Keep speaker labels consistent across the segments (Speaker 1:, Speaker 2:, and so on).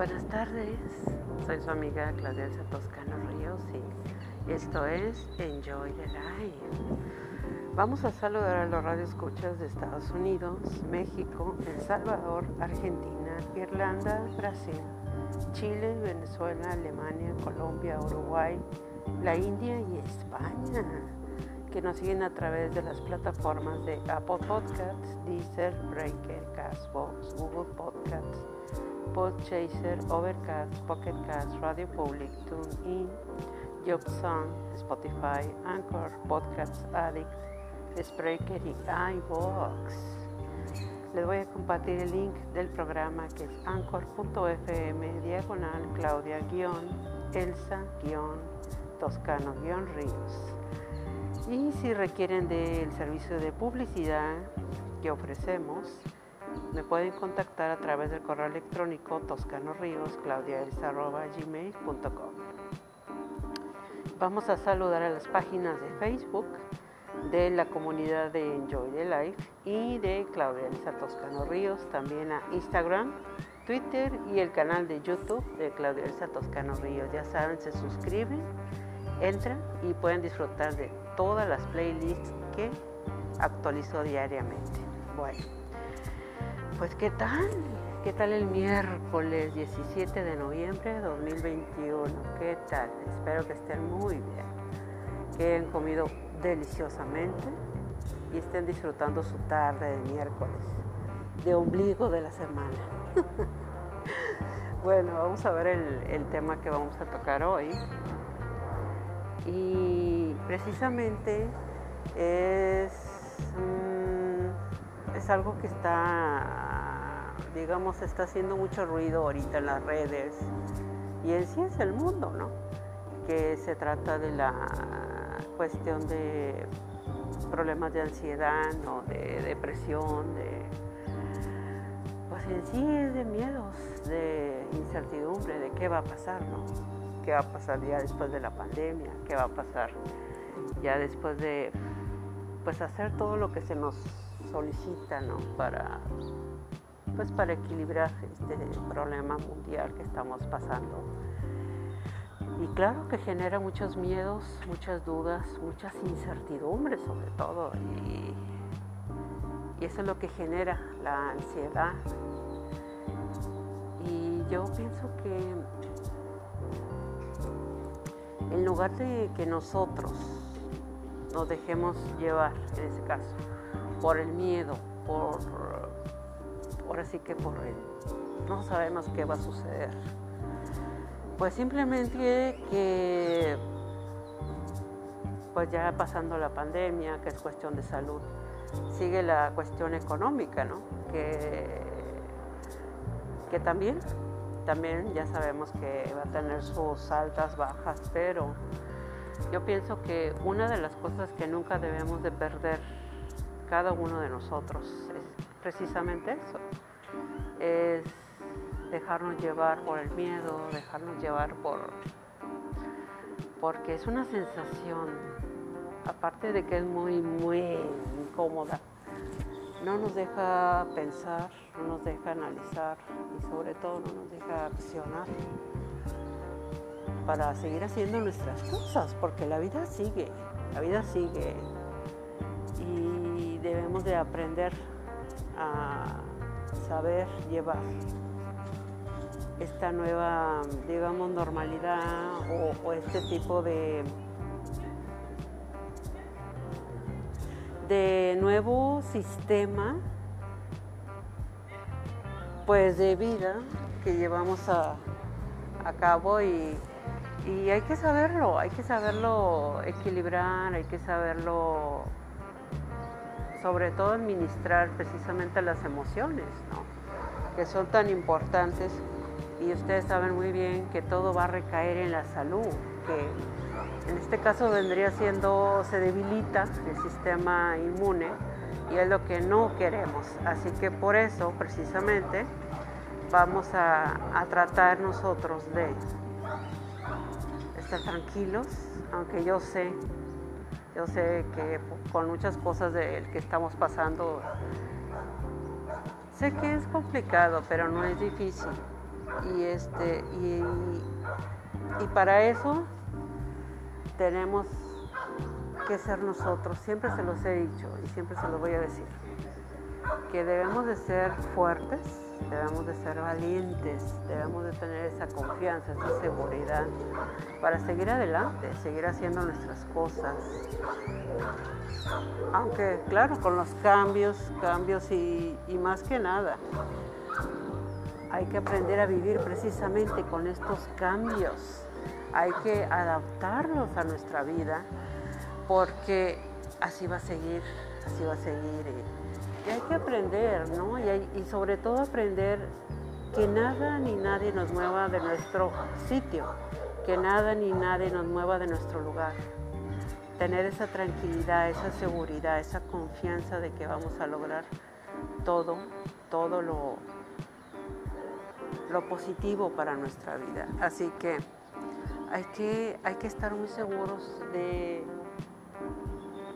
Speaker 1: Buenas tardes, soy su amiga Claudia Toscano Ríos y esto es Enjoy the Life. Vamos a saludar a los radioescuchas de Estados Unidos, México, El Salvador, Argentina, Irlanda, Brasil, Chile, Venezuela, Alemania, Colombia, Uruguay, la India y España, que nos siguen a través de las plataformas de Apple Podcasts, Deezer, Breaker, Castbox, Google Podcasts, Podchaser, Overcast, Pocket Cast, Radio Public, TuneIn, JobSong, Spotify, Anchor, Podcasts Addict, Spreaker y iVoox. Les voy a compartir el link del programa que es anchor.fm diagonal Claudia-Elsa-Toscano-Ríos. Y si requieren del servicio de publicidad que ofrecemos, me pueden contactar a través del correo electrónico toscanoríos.claudiaelsa.gmail.com Vamos a saludar a las páginas de Facebook de la comunidad de Enjoy the Life y de Claudia Elsa Toscano Ríos, también a Instagram, Twitter y el canal de YouTube de Claudia Elsa Toscano Ríos. Ya saben, se suscriben, entran y pueden disfrutar de todas las playlists que actualizo diariamente. Bueno, pues ¿qué tal? ¿Qué tal el miércoles 17 de noviembre de 2021? ¿Qué tal? Espero que estén muy bien, que hayan comido deliciosamente y estén disfrutando su tarde de miércoles, de ombligo de la semana. bueno, vamos a ver el, tema que vamos a tocar hoy. Y precisamente es, mm, es algo que está, digamos, está haciendo mucho ruido ahorita en las redes y en sí es el mundo, ¿no? Que se trata de la cuestión de problemas de ansiedad, ¿no? de depresión, de pues en sí es de miedos, de incertidumbre, de qué va a pasar, ¿no? ¿Qué va a pasar ya después de la pandemia? ¿Qué va a pasar ya después de pues hacer todo lo que se nos solicita. Para pues para equilibrar este problema mundial que estamos pasando y claro que genera muchos miedos, muchas dudas, muchas incertidumbres sobre todo. Y, eso es lo que genera la ansiedad. Y yo pienso que en lugar de que nosotros nos dejemos llevar, en ese caso, por el miedo, por, ahora sí que por el, no sabemos qué va a suceder pues simplemente que pues ya pasando la pandemia, que es cuestión de salud, sigue la cuestión económica, ¿no? Que, que también, también ya sabemos que va a tener sus altas, bajas, pero yo pienso que una de las cosas que nunca debemos de perder cada uno de nosotros es precisamente eso, es dejarnos llevar por el miedo, dejarnos llevar por... porque es una sensación, aparte de que es muy, muy incómoda, no nos deja pensar, no nos deja analizar y sobre todo no nos deja accionar para seguir haciendo nuestras cosas, porque la vida sigue, la vida sigue debemos de aprender a saber llevar esta nueva, digamos, normalidad o, este tipo de, de nuevo sistema pues de vida que llevamos a, cabo y, hay que saberlo, hay que saberlo equilibrar, hay que saberlo sobre todo administrar precisamente las emociones, que son tan importantes y ustedes saben muy bien que todo va a recaer en la salud, que en este caso vendría siendo, se debilita el sistema inmune y es lo que no queremos. Así que por eso precisamente vamos a, tratar nosotros de estar tranquilos, aunque yo sé, yo sé que con muchas cosas de que estamos pasando, sé que es complicado, pero no es difícil Y, este, y, y para eso tenemos que ser nosotros. Siempre se los he dicho y siempre se los voy a decir. Que debemos de ser fuertes, debemos de ser valientes, debemos de tener esa confianza, esa seguridad para seguir adelante, seguir haciendo nuestras cosas. Aunque claro, con los cambios, cambios y, y más que nada, hay que aprender a vivir precisamente con estos cambios. Hay que adaptarlos a nuestra vida porque así va a seguir, así va a seguir. Y hay que aprender, ¿no? Y, sobre todo aprender que nada ni nadie nos mueva de nuestro sitio, que nada ni nadie nos mueva de nuestro lugar. Tener esa tranquilidad, esa seguridad, esa confianza de que vamos a lograr todo, todo lo, lo positivo para nuestra vida. Así que hay que, hay que estar muy seguros de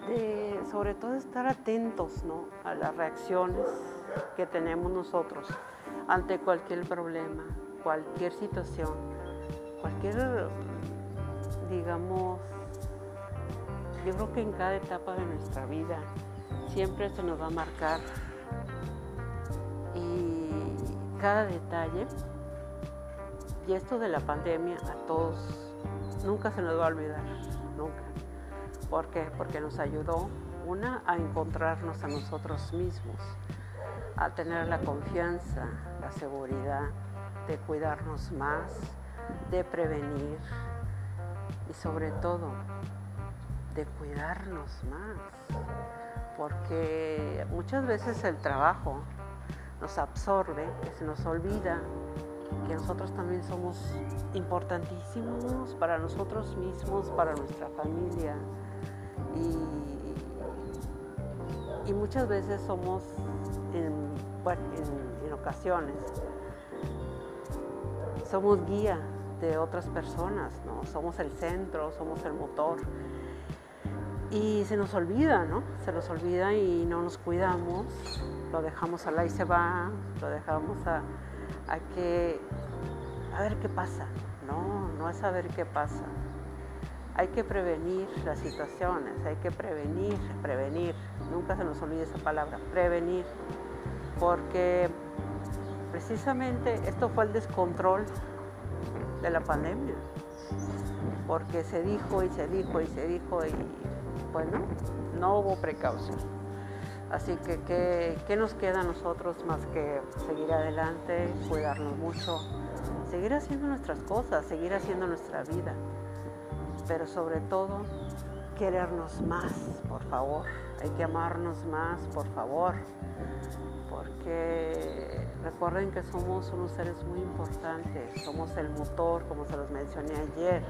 Speaker 1: de sobre todo estar atentos a las reacciones que tenemos nosotros ante cualquier problema, cualquier situación, cualquier, digamos, yo creo que en cada etapa de nuestra vida siempre se nos va a marcar y cada detalle, y esto de la pandemia a todos nunca se nos va a olvidar. ¿Por qué? Porque nos ayudó, una, a encontrarnos a nosotros mismos, a tener la confianza, la seguridad de cuidarnos más, de prevenir y sobre todo de cuidarnos más. Porque muchas veces el trabajo nos absorbe, se nos olvida que nosotros también somos importantísimos para nosotros mismos, para nuestra familia, y, muchas veces somos, en, ocasiones, somos guía de otras personas, ¿no? Somos el centro, somos el motor. Y se nos olvida, ¿no? Se nos olvida y no nos cuidamos, lo dejamos al y se va, lo dejamos a, a que, a ver qué pasa. No, no es a ver qué pasa hay que prevenir las situaciones, hay que prevenir, prevenir, nunca se nos olvide esa palabra, prevenir, porque precisamente esto fue el descontrol de la pandemia, porque se dijo y se dijo y se dijo y bueno, no hubo precaución. Así que, ¿qué, ¿qué nos queda a nosotros más que seguir adelante, cuidarnos mucho, seguir haciendo nuestras cosas, seguir haciendo nuestra vida? Pero sobre todo querernos más, por favor. Hay que amarnos más, por favor, porque recuerden que somos unos seres muy importantes, somos el motor, como se los mencioné ayer,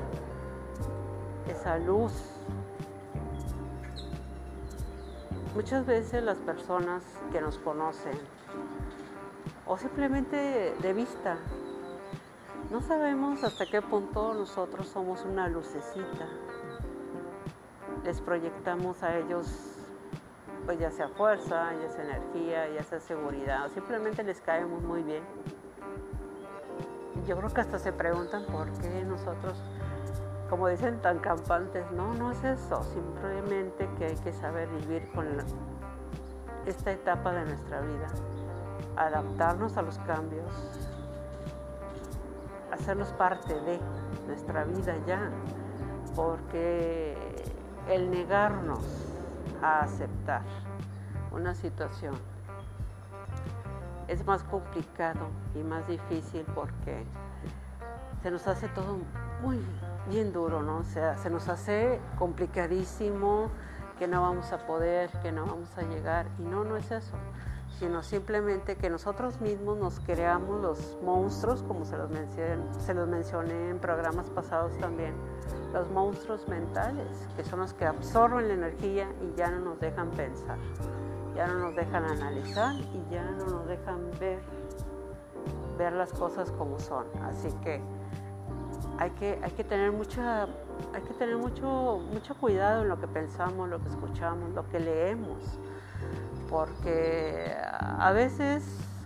Speaker 1: esa luz. Muchas veces las personas que nos conocen, o simplemente de vista, no sabemos hasta qué punto nosotros somos una lucecita. Les proyectamos a ellos, pues ya sea fuerza, ya sea energía, ya sea seguridad, o simplemente les caemos muy bien. Yo creo que hasta se preguntan por qué nosotros, como dicen tan campantes, no, no es eso, simplemente que hay que saber vivir con esta etapa de nuestra vida, adaptarnos a los cambios, hacernos parte de nuestra vida ya, porque el negarnos a aceptar una situación es más complicado y más difícil porque se nos hace todo muy bien duro, ¿no? O sea, se nos hace complicadísimo que no vamos a poder, que no vamos a llegar y no, no es eso sino simplemente que nosotros mismos nos creamos los monstruos, como se los, mencioné, en programas pasados también, los monstruos mentales, que son los que absorben la energía y ya no nos dejan pensar, ya no nos dejan analizar y ya no nos dejan ver, ver las cosas como son. Así que hay que, hay que tener mucha hay que tener mucho, mucho cuidado en lo que pensamos, lo que escuchamos, lo que leemos porque a veces,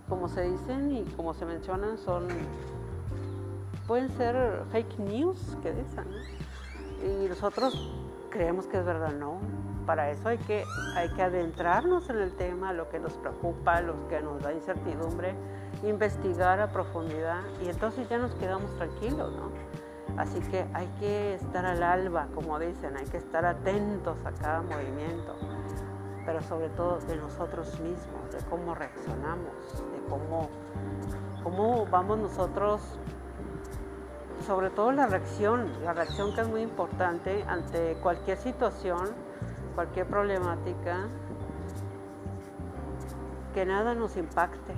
Speaker 1: como se dicen y como se mencionan, son pueden ser fake news que dicen, Y nosotros creemos que es verdad, no. Para eso hay que, hay que adentrarnos en el tema, lo que nos preocupa, lo que nos da incertidumbre, investigar a profundidad y entonces ya nos quedamos tranquilos, ¿no? Así que hay que estar al alba, como dicen, hay que estar atentos a cada movimiento, pero sobre todo de nosotros mismos, de cómo reaccionamos, de cómo, cómo vamos nosotros, sobre todo la reacción, la reacción que es muy importante ante cualquier situación, cualquier problemática, que nada nos impacte,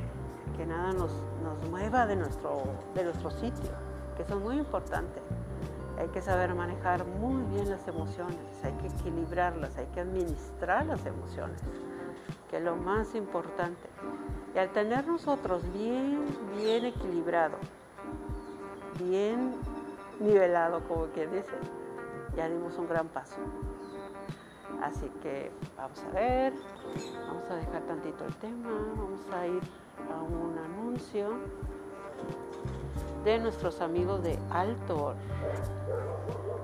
Speaker 1: que nada nos, mueva de nuestro, de nuestro sitio, que eso es muy importante. Hay que saber manejar muy bien las emociones, hay que equilibrarlas, hay que administrar las emociones, que es lo más importante. Y al tener nosotros bien, bien equilibrado, bien nivelado, como quien dice, ya dimos un gran paso. Así que vamos a ver, vamos a dejar tantito el tema, vamos a ir a un anuncio de nuestros amigos de Altor.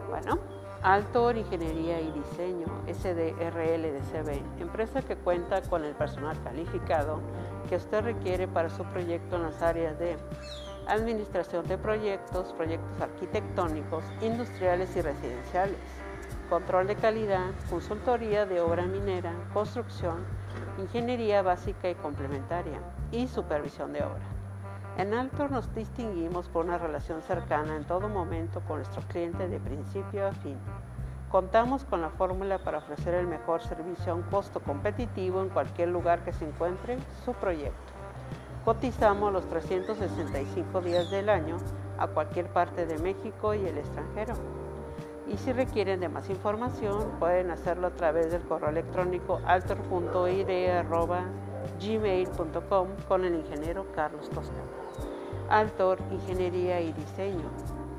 Speaker 1: Bueno, Altor Ingeniería y Diseño, SDRL de empresa que cuenta con el personal calificado que usted requiere para su proyecto en las áreas de administración de proyectos, proyectos arquitectónicos, industriales y residenciales, control de calidad, consultoría de obra minera, construcción, ingeniería básica y complementaria y supervisión de obra. En Altor nos distinguimos por una relación cercana en todo momento con nuestro cliente de principio a fin. Contamos con la fórmula para ofrecer el mejor servicio a un costo competitivo en cualquier lugar que se encuentre su proyecto. Cotizamos los 365 días del año a cualquier parte de México y el extranjero. Y si requieren de más información, pueden hacerlo a través del correo electrónico altor.ide.gmail.com con el ingeniero Carlos Toscano. Altor, Ingeniería y Diseño.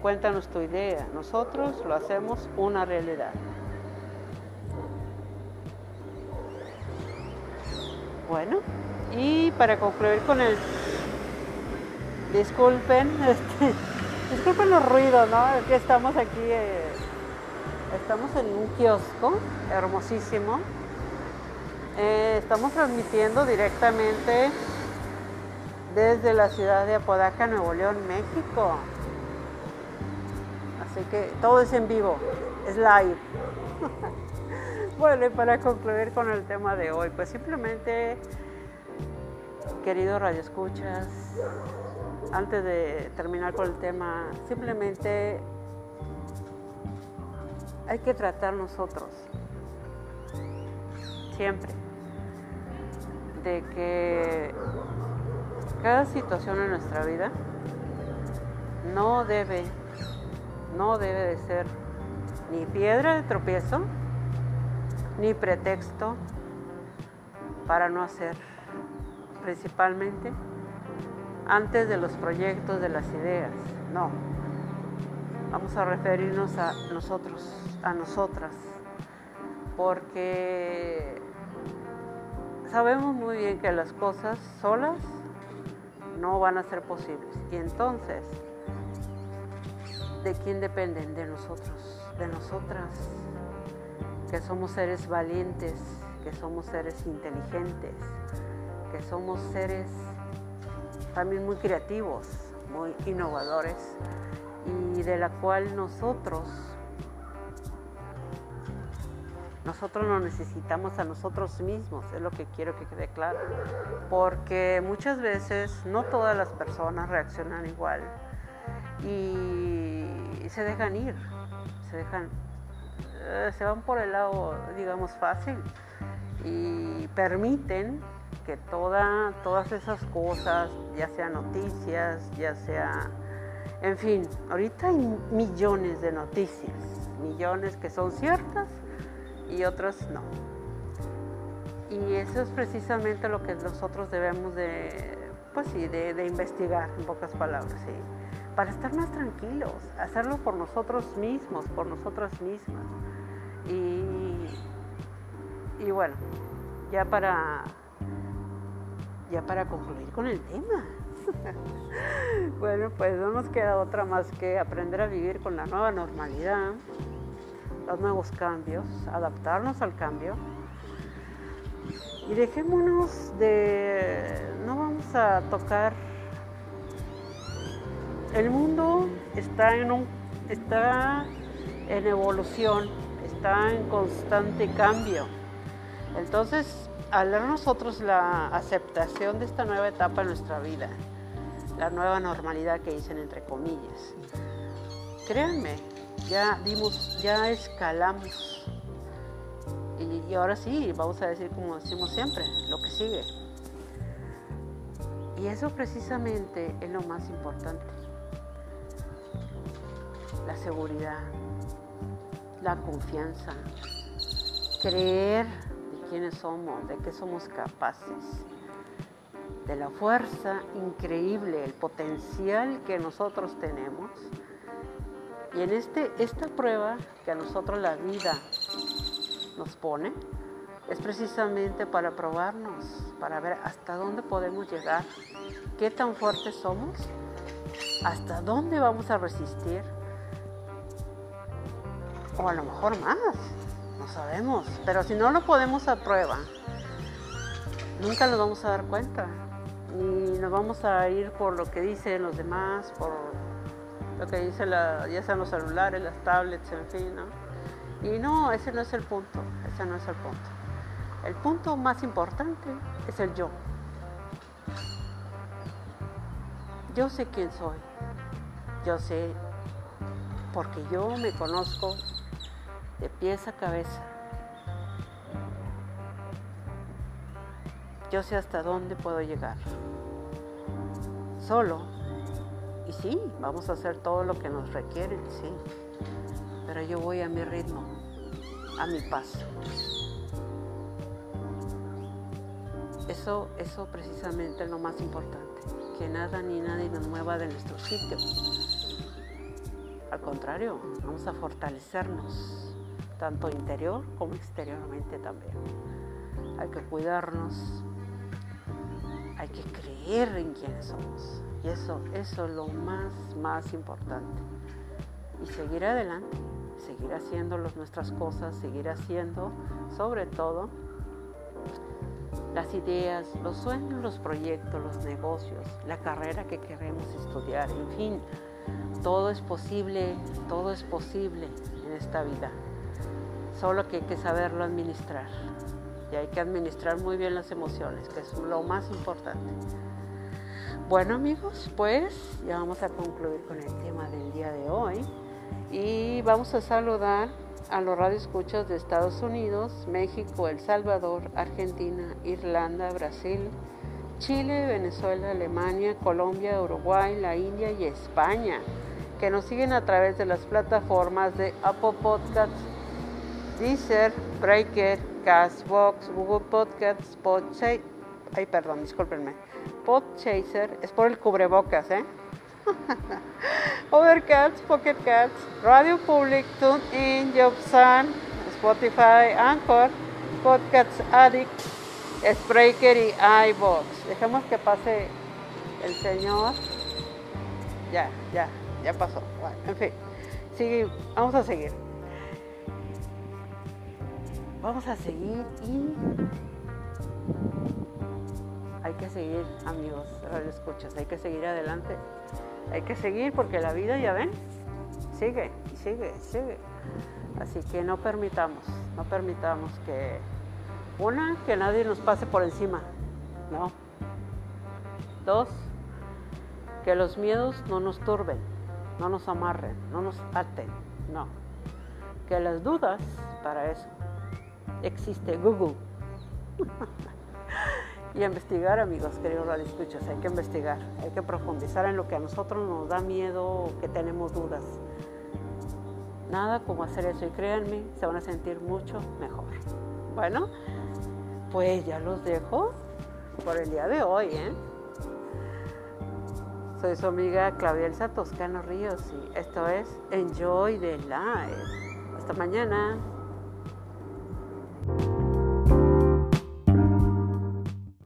Speaker 1: Cuéntanos tu idea, nosotros lo hacemos una realidad. Bueno, y para concluir con el... Disculpen, este, disculpen los ruidos, ¿no? Es que estamos aquí... Eh, Estamos en un kiosco hermosísimo. Eh, estamos transmitiendo directamente desde la ciudad de Apodaca, Nuevo León, México. Así que todo es en vivo, es live. bueno, y para concluir con el tema de hoy, pues simplemente, querido Radio Escuchas, antes de terminar con el tema, simplemente hay que tratar nosotros, siempre, de que cada situación en nuestra vida no debe, no debe de ser ni piedra de tropiezo, ni pretexto para no hacer, principalmente antes de los proyectos, de las ideas, no. Vamos a referirnos a nosotros, a nosotras, porque sabemos muy bien que las cosas solas no van a ser posibles. Y entonces, ¿de quién dependen? De nosotros, de nosotras, que somos seres valientes, que somos seres inteligentes, que somos seres también muy creativos, muy innovadores y de la cual nosotros nosotros nos necesitamos a nosotros mismos, es lo que quiero que quede claro. Porque muchas veces no todas las personas reaccionan igual y se dejan ir, se dejan, eh, se van por el lado, digamos, fácil y permiten que toda, todas esas cosas, ya sean noticias, ya sea, en fin, ahorita hay millones de noticias, millones que son ciertas y otros no. Y eso es precisamente lo que nosotros debemos de, pues sí, de, investigar, en pocas palabras, ¿sí? para estar más tranquilos, hacerlo por nosotros mismos, por nosotras mismas. Y, y bueno, ya para, ya para concluir con el tema, bueno, pues no nos queda otra más que aprender a vivir con la nueva normalidad, los nuevos cambios, adaptarnos al cambio. Y dejémonos de... No vamos a tocar... El mundo está en, un, está en evolución, está en constante cambio. Entonces, al dar nosotros la aceptación de esta nueva etapa en nuestra vida, la nueva normalidad que dicen entre comillas, créanme, ya dimos, ya escalamos. Y, y ahora sí, vamos a decir como decimos siempre, lo que sigue. Y eso precisamente es lo más importante. La seguridad, la confianza, creer de quiénes somos, de qué somos capaces, de la fuerza increíble, el potencial que nosotros tenemos. Y en este, esta prueba que a nosotros la vida nos pone, es precisamente para probarnos, para ver hasta dónde podemos llegar, qué tan fuertes somos, hasta dónde vamos a resistir o a lo mejor más, no sabemos. Pero si no lo podemos a prueba, nunca nos vamos a dar cuenta. Ni nos vamos a ir por lo que dicen los demás, por lo que dice la, ya sean los celulares, las tablets, en fin, ¿no? Y no, ese no es el punto, ese no es el punto. El punto más importante es el yo. Yo sé quién soy. Yo sé porque yo me conozco de pies a cabeza. Yo sé hasta dónde puedo llegar. Solo. Y sí, vamos a hacer todo lo que nos requieren, sí. Pero yo voy a mi ritmo, a mi paso. Eso, eso precisamente es lo más importante. Que nada ni nadie nos mueva de nuestro sitio. Al contrario, vamos a fortalecernos tanto interior como exteriormente también. Hay que cuidarnos, hay que creer en quienes somos. Y eso, eso es lo más, más importante. Y seguir adelante, seguir haciendo nuestras cosas, seguir haciendo, sobre todo, las ideas, los sueños, los proyectos, los negocios, la carrera que queremos estudiar, en fin, todo es posible, todo es posible en esta vida solo que hay que saberlo administrar. Y hay que administrar muy bien las emociones, que es lo más importante. Bueno amigos, pues ya vamos a concluir con el tema del día de hoy. Y vamos a saludar a los radioescuchas de Estados Unidos, México, El Salvador, Argentina, Irlanda, Brasil, Chile, Venezuela, Alemania, Colombia, Uruguay, la India y España, que nos siguen a través de las plataformas de Apple Podcasts, Deezer, Breaker, Castbox, Google Podcasts, Podchaser, ay perdón, discúlpenme, Podchaser, es por el cubrebocas, ¿eh? Overcast, Pocket Cats, Radio Public, TuneIn, Jobsan, Spotify, Anchor, Podcasts Addict, Spreaker y iBox. Dejemos que pase el señor. Ya, ya, ya pasó. Bueno, en fin, sigue, vamos a seguir vamos a seguir y hay que seguir, amigos, radio escuchas, hay que seguir adelante. Hay que seguir porque la vida, ya ven, sigue, sigue, sigue. Así que no permitamos, no permitamos que, una, que nadie nos pase por encima, no. Dos, que los miedos no nos turben, no nos amarren, no nos aten, no. Que las dudas, para eso, existe Google. y investigar, amigos, queridos radioescuchas, hay que investigar, hay que profundizar en lo que a nosotros nos da miedo, que tenemos dudas. Nada como hacer eso y créanme, se van a sentir mucho mejor. Bueno, pues ya los dejo por el día de hoy, ¿eh? Soy su amiga Claudia Elsa Toscano Ríos y esto es Enjoy the Life. Hasta mañana.